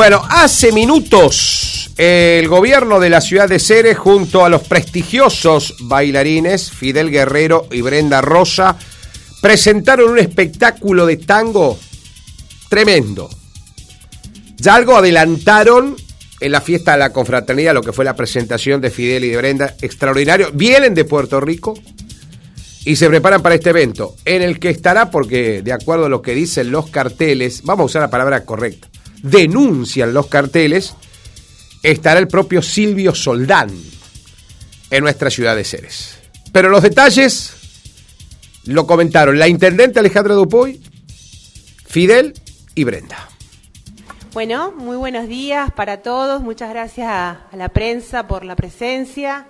Bueno, hace minutos el gobierno de la ciudad de Ceres junto a los prestigiosos bailarines Fidel Guerrero y Brenda Rosa presentaron un espectáculo de tango tremendo. Ya algo adelantaron en la fiesta de la confraternidad, lo que fue la presentación de Fidel y de Brenda, extraordinario. Vienen de Puerto Rico y se preparan para este evento, en el que estará, porque de acuerdo a lo que dicen los carteles, vamos a usar la palabra correcta, denuncian los carteles, estará el propio Silvio Soldán en nuestra ciudad de Ceres. Pero los detalles lo comentaron la intendente Alejandra Dupuy, Fidel y Brenda. Bueno, muy buenos días para todos. Muchas gracias a, la prensa por la presencia.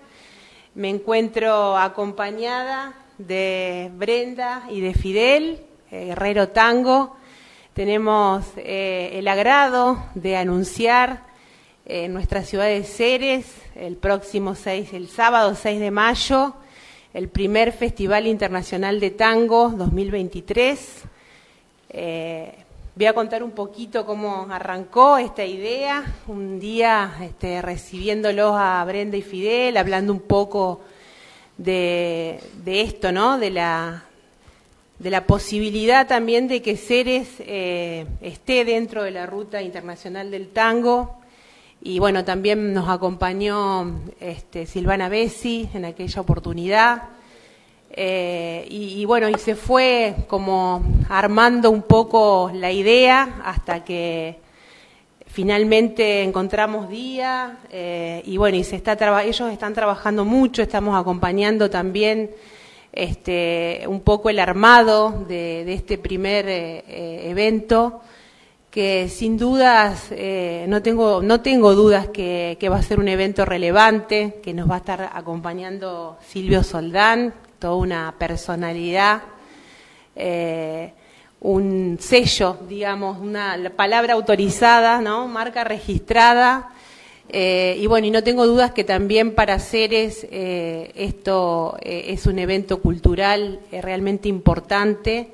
Me encuentro acompañada de Brenda y de Fidel, eh, Guerrero Tango. Tenemos eh, el agrado de anunciar en nuestra ciudad de Ceres el próximo 6, el sábado 6 de mayo, el primer Festival Internacional de Tango 2023. Eh, voy a contar un poquito cómo arrancó esta idea, un día este, recibiéndolos a Brenda y Fidel, hablando un poco de, esto, ¿no? De la, de la posibilidad también de que Ceres eh, esté dentro de la ruta internacional del tango. Y bueno, también nos acompañó este, Silvana Bessi en aquella oportunidad. Eh, y, bueno, y se fue como armando un poco la idea hasta que finalmente encontramos día eh, y bueno, y se está ellos están trabajando mucho, estamos acompañando también este, un poco el armado de, este primer eh, evento que sin dudas no tengo no tengo dudas que, va a ser un evento relevante que nos va a estar acompañando Silvio Soldán toda una personalidad, eh, un sello, digamos, una palabra autorizada, ¿no? Marca registrada. Eh, y bueno, y no tengo dudas que también para Ceres eh, esto es un evento cultural realmente importante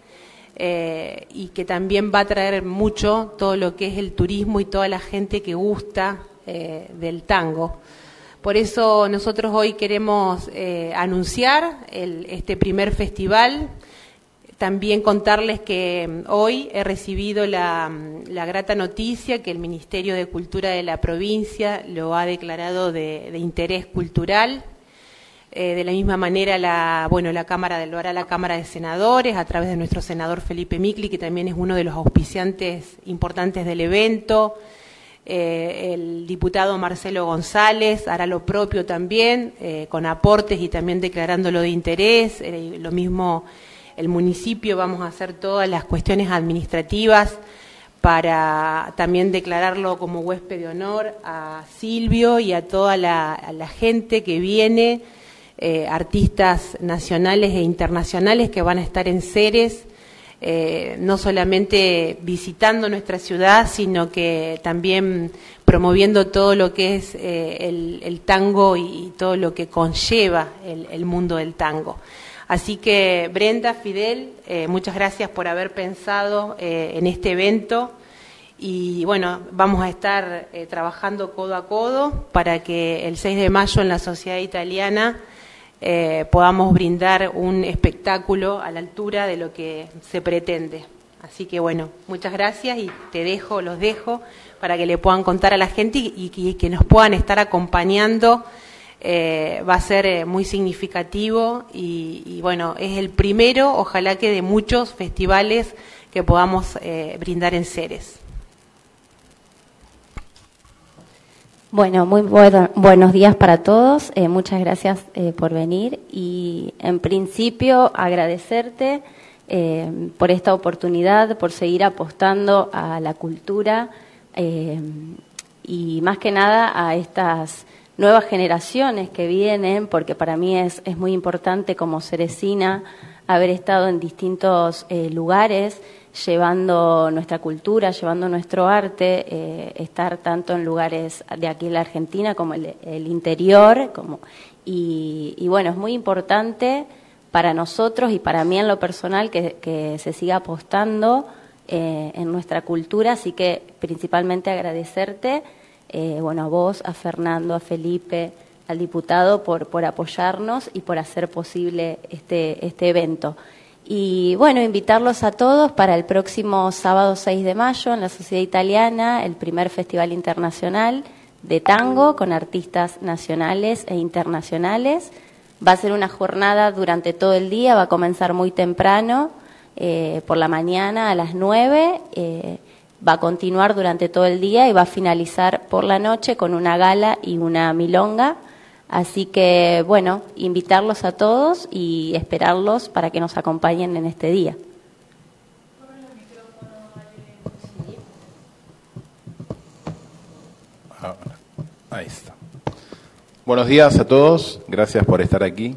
y que también va a traer mucho todo lo que es el turismo y toda la gente que gusta del tango. Por eso nosotros hoy queremos eh, anunciar este primer festival. También contarles que mm, hoy he recibido la, mm, grata noticia que el Ministerio de Cultura de la provincia lo ha declarado de, interés cultural. Eh, de la misma manera, la, bueno, la Cámara lo hará la Cámara de Senadores a través de nuestro senador Felipe Micli, que también es uno de los auspiciantes importantes del evento. Eh, el diputado Marcelo González hará lo propio también, eh, con aportes y también declarándolo de interés. Lo mismo el municipio, vamos a hacer todas las cuestiones administrativas para también declararlo como huésped de honor a Silvio y a toda la, gente que viene, artistas nacionales e internacionales que van a estar en Ceres eh, no solamente visitando nuestra ciudad, sino que también promoviendo todo lo que es eh, el, tango y, todo lo que conlleva el, mundo del tango. Así que Brenda, Fidel, eh, muchas gracias por haber pensado en este evento y bueno, vamos a estar trabajando codo a codo para que el 6 de mayo en la sociedad italiana eh, podamos brindar un espectáculo a la altura de lo que se pretende. Así que bueno, muchas gracias y te dejo, los dejo para que le puedan contar a la gente y, que nos puedan estar acompañando. Eh, va a ser eh, muy significativo y, bueno, es el primero, ojalá que de muchos festivales que podamos brindar en Ceres. Bueno, muy buenos días para todos. Eh, muchas gracias eh, por venir y en principio agradecerte eh, por esta oportunidad, por seguir apostando a la cultura y más que nada a estas nuevas generaciones que vienen, porque para mí es, es muy importante como cerecina haber estado en distintos lugares llevando nuestra cultura, llevando nuestro arte, eh, estar tanto en lugares de aquí en la Argentina como el, interior, como, y, bueno, es muy importante para nosotros y para mí en lo personal que, se siga apostando eh, en nuestra cultura, así que principalmente agradecerte, eh, bueno, a vos, a Fernando, a Felipe, al diputado por, por apoyarnos y por hacer posible este, este evento. Y bueno, invitarlos a todos para el próximo sábado 6 de mayo en la Sociedad Italiana, el primer Festival Internacional de Tango con artistas nacionales e internacionales. Va a ser una jornada durante todo el día, va a comenzar muy temprano, eh, por la mañana a las 9, eh, va a continuar durante todo el día y va a finalizar por la noche con una gala y una milonga Así que, bueno, invitarlos a todos y esperarlos para que nos acompañen en este día. Ah, ahí está. Buenos días a todos, gracias por estar aquí.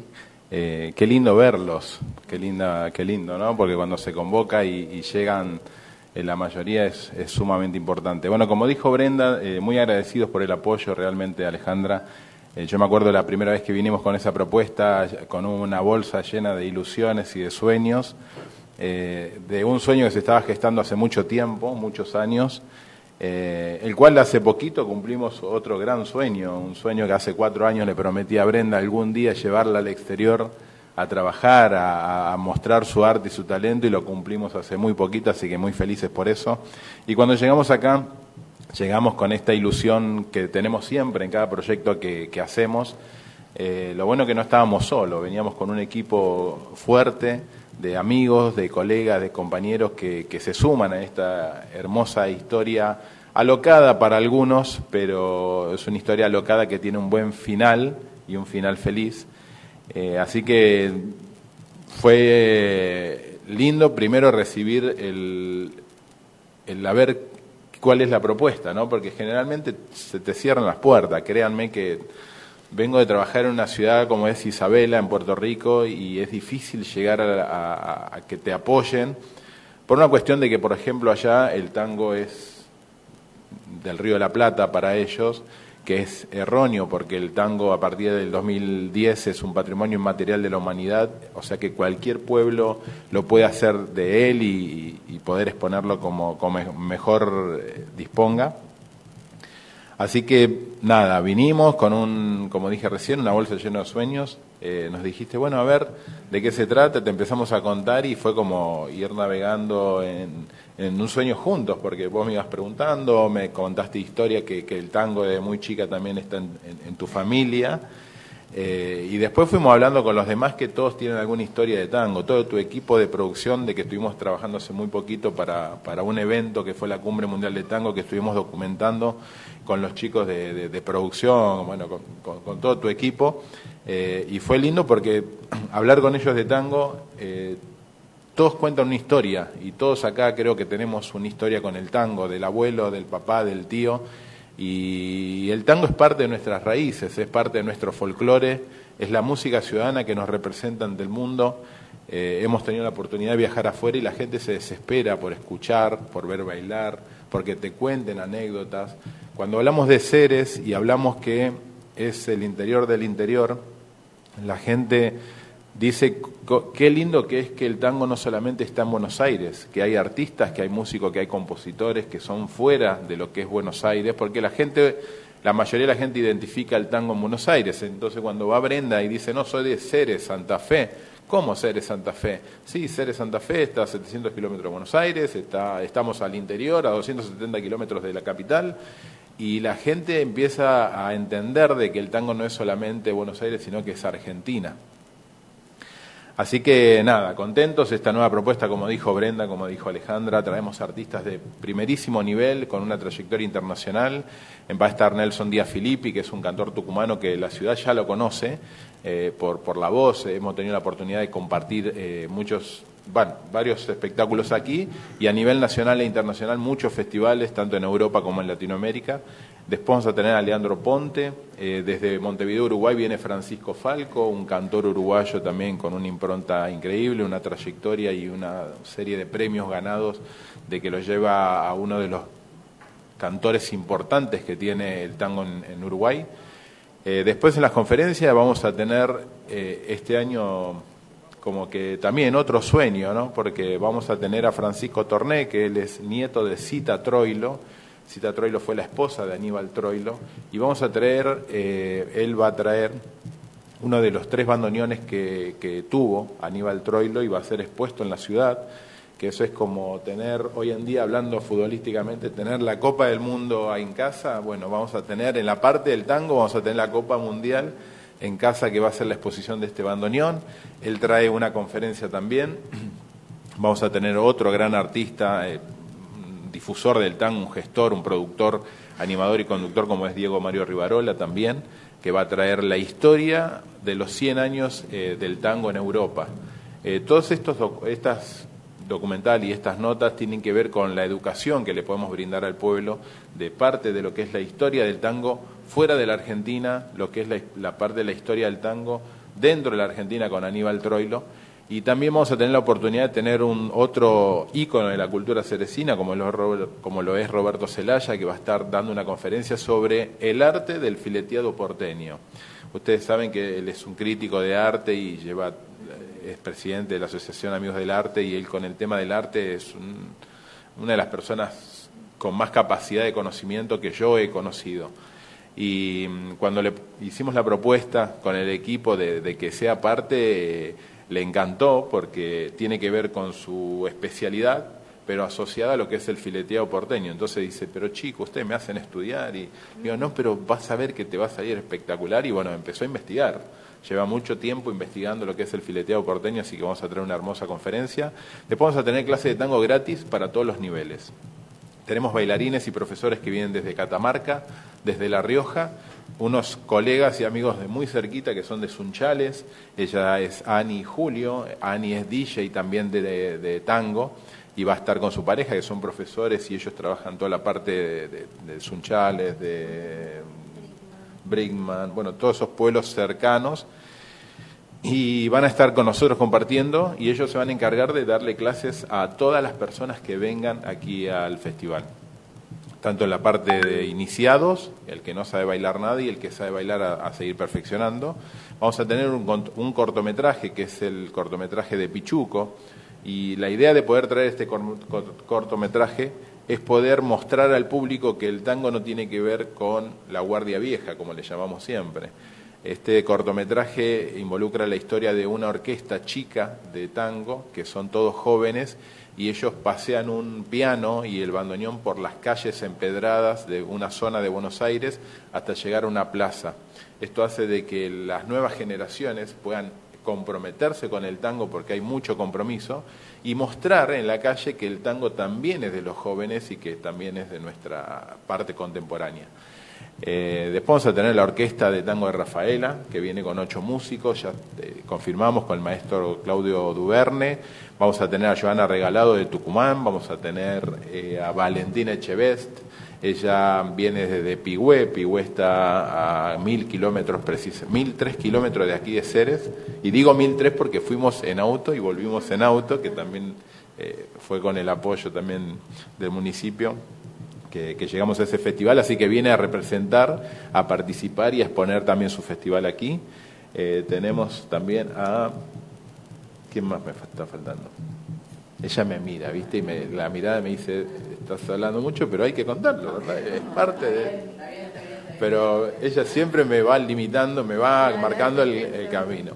Eh, qué lindo verlos, qué linda, qué lindo, ¿no? Porque cuando se convoca y, llegan eh, la mayoría es, sumamente importante. Bueno, como dijo Brenda, eh, muy agradecidos por el apoyo realmente, Alejandra. Eh, yo me acuerdo la primera vez que vinimos con esa propuesta, con una bolsa llena de ilusiones y de sueños, eh, de un sueño que se estaba gestando hace mucho tiempo, muchos años, el cual hace poquito cumplimos otro gran sueño, un sueño que hace cuatro años le prometí a Brenda algún día llevarla al exterior a trabajar, a, mostrar su arte y su talento y lo cumplimos hace muy poquito, así que muy felices por eso. Y cuando llegamos acá, llegamos con esta ilusión que tenemos siempre en cada proyecto que, hacemos. Eh, lo bueno que no estábamos solos, veníamos con un equipo fuerte de amigos, de colegas, de compañeros que, se suman a esta hermosa historia alocada para algunos, pero es una historia alocada que tiene un buen final y un final feliz. Eh, así que fue lindo primero recibir el, el haber cuál es la propuesta, ¿no? Porque generalmente se te cierran las puertas. Créanme que vengo de trabajar en una ciudad como es Isabela, en Puerto Rico, y es difícil llegar a, que te apoyen por una cuestión de que, por ejemplo, allá el tango es del Río de la Plata para ellos que es erróneo porque el tango a partir del 2010 es un patrimonio inmaterial de la humanidad, o sea que cualquier pueblo lo puede hacer de él y, poder exponerlo como, mejor eh, disponga. Así que nada, vinimos con un, como dije recién, una bolsa llena de sueños. Eh, nos dijiste, bueno, a ver de qué se trata, te empezamos a contar y fue como ir navegando en, en un sueño juntos, porque vos me ibas preguntando, me contaste historia que, que el tango de muy chica también está en, tu familia. Eh, y después fuimos hablando con los demás que todos tienen alguna historia de tango, todo tu equipo de producción de que estuvimos trabajando hace muy poquito para, para un evento que fue la Cumbre Mundial de Tango que estuvimos documentando con los chicos de, producción, bueno, con, todo tu equipo. Eh, y fue lindo porque hablar con ellos de tango eh, todos cuentan una historia y todos acá creo que tenemos una historia con el tango, del abuelo, del papá, del tío. Y el tango es parte de nuestras raíces, es parte de nuestro folclore, es la música ciudadana que nos representa ante el mundo. Eh, hemos tenido la oportunidad de viajar afuera y la gente se desespera por escuchar, por ver bailar, porque te cuenten anécdotas. Cuando hablamos de seres y hablamos que es el interior del interior, la gente dice qué lindo que es que el tango no solamente está en Buenos Aires, que hay artistas, que hay músicos, que hay compositores que son fuera de lo que es Buenos Aires, porque la gente, la mayoría de la gente identifica el tango en Buenos Aires. Entonces cuando va Brenda y dice, no, soy de Ceres, Santa Fe, ¿cómo Ceres, Santa Fe? Sí, Ceres, Santa Fe está a 700 kilómetros de Buenos Aires, está, estamos al interior, a 270 kilómetros de la capital, y la gente empieza a entender de que el tango no es solamente Buenos Aires, sino que es Argentina. Así que nada, contentos esta nueva propuesta, como dijo Brenda, como dijo Alejandra, traemos artistas de primerísimo nivel con una trayectoria internacional. Va a estar Nelson Díaz Filippi, que es un cantor tucumano que la ciudad ya lo conoce eh, por, la voz. Hemos tenido la oportunidad de compartir eh, muchos, varios espectáculos aquí y a nivel nacional e internacional muchos festivales, tanto en Europa como en Latinoamérica. Después vamos a tener a Leandro Ponte, eh, desde Montevideo, Uruguay, viene Francisco Falco, un cantor uruguayo también con una impronta increíble, una trayectoria y una serie de premios ganados de que lo lleva a uno de los cantores importantes que tiene el tango en, Uruguay. Eh, después en las conferencias vamos a tener eh, este año como que también otro sueño, ¿no? Porque vamos a tener a Francisco Torné, que él es nieto de Cita Troilo. Cita Troilo fue la esposa de Aníbal Troilo. Y vamos a traer, eh, él va a traer uno de los tres bandoneones que, que tuvo Aníbal Troilo y va a ser expuesto en la ciudad que eso es como tener, hoy en día hablando futbolísticamente, tener la Copa del Mundo en casa, bueno, vamos a tener en la parte del tango, vamos a tener la Copa Mundial en casa que va a ser la exposición de este bandoneón. Él trae una conferencia también. Vamos a tener otro gran artista, eh, difusor del tango, un gestor, un productor, animador y conductor como es Diego Mario Rivarola también, que va a traer la historia de los 100 años eh, del tango en Europa. Eh, todos estos estas documental y estas notas tienen que ver con la educación que le podemos brindar al pueblo de parte de lo que es la historia del tango fuera de la Argentina, lo que es la, parte de la historia del tango dentro de la Argentina con Aníbal Troilo. Y también vamos a tener la oportunidad de tener un otro ícono de la cultura cerecina, como lo, como lo es Roberto Celaya, que va a estar dando una conferencia sobre el arte del fileteado porteño. Ustedes saben que él es un crítico de arte y lleva es presidente de la Asociación Amigos del Arte y él con el tema del arte es una de las personas con más capacidad de conocimiento que yo he conocido. Y mm, cuando le hicimos la propuesta con el equipo de, que sea parte, le encantó porque tiene que ver con su especialidad, pero asociada a lo que es el fileteado porteño. Entonces dice, pero chico, ustedes me hacen estudiar. Y digo, no, pero vas a ver que te va a salir espectacular. Y bueno, empezó a investigar lleva mucho tiempo investigando lo que es el fileteado porteño, así que vamos a tener una hermosa conferencia. Después vamos a tener clase de tango gratis para todos los niveles. Tenemos bailarines y profesores que vienen desde Catamarca, desde La Rioja, unos colegas y amigos de muy cerquita que son de Sunchales. Ella es Ani Julio, Ani es DJ también de, de, tango y va a estar con su pareja, que son profesores y ellos trabajan toda la parte de, de Sunchales, de Brinkman, bueno, todos esos pueblos cercanos. Y van a estar con nosotros compartiendo y ellos se van a encargar de darle clases a todas las personas que vengan aquí al festival. Tanto en la parte de iniciados, el que no sabe bailar nada y el que sabe bailar a, seguir perfeccionando. Vamos a tener un, un, cortometraje que es el cortometraje de Pichuco. Y la idea de poder traer este cortometraje es poder mostrar al público que el tango no tiene que ver con la guardia vieja, como le llamamos siempre. Este cortometraje involucra la historia de una orquesta chica de tango, que son todos jóvenes, y ellos pasean un piano y el bandoneón por las calles empedradas de una zona de Buenos Aires hasta llegar a una plaza. Esto hace de que las nuevas generaciones puedan comprometerse con el tango porque hay mucho compromiso y mostrar en la calle que el tango también es de los jóvenes y que también es de nuestra parte contemporánea. Eh, después vamos a tener la orquesta de tango de Rafaela, que viene con ocho músicos, ya eh, confirmamos con el maestro Claudio Duverne, vamos a tener a Joana Regalado de Tucumán, vamos a tener eh, a Valentina Echevest, ella viene desde Pigüé, Pigüé está a mil kilómetros precisos, mil tres kilómetros de aquí de Ceres, y digo mil tres porque fuimos en auto y volvimos en auto, que también eh, fue con el apoyo también del municipio. Que, llegamos a ese festival, así que viene a representar, a participar y a exponer también su festival aquí. Eh, tenemos también a... ¿Quién más me está faltando? ella me mira, ¿viste? Y me, la mirada me dice, estás hablando mucho, pero hay que contarlo, ¿verdad? Es parte de... Pero ella siempre me va limitando, me va marcando el, camino.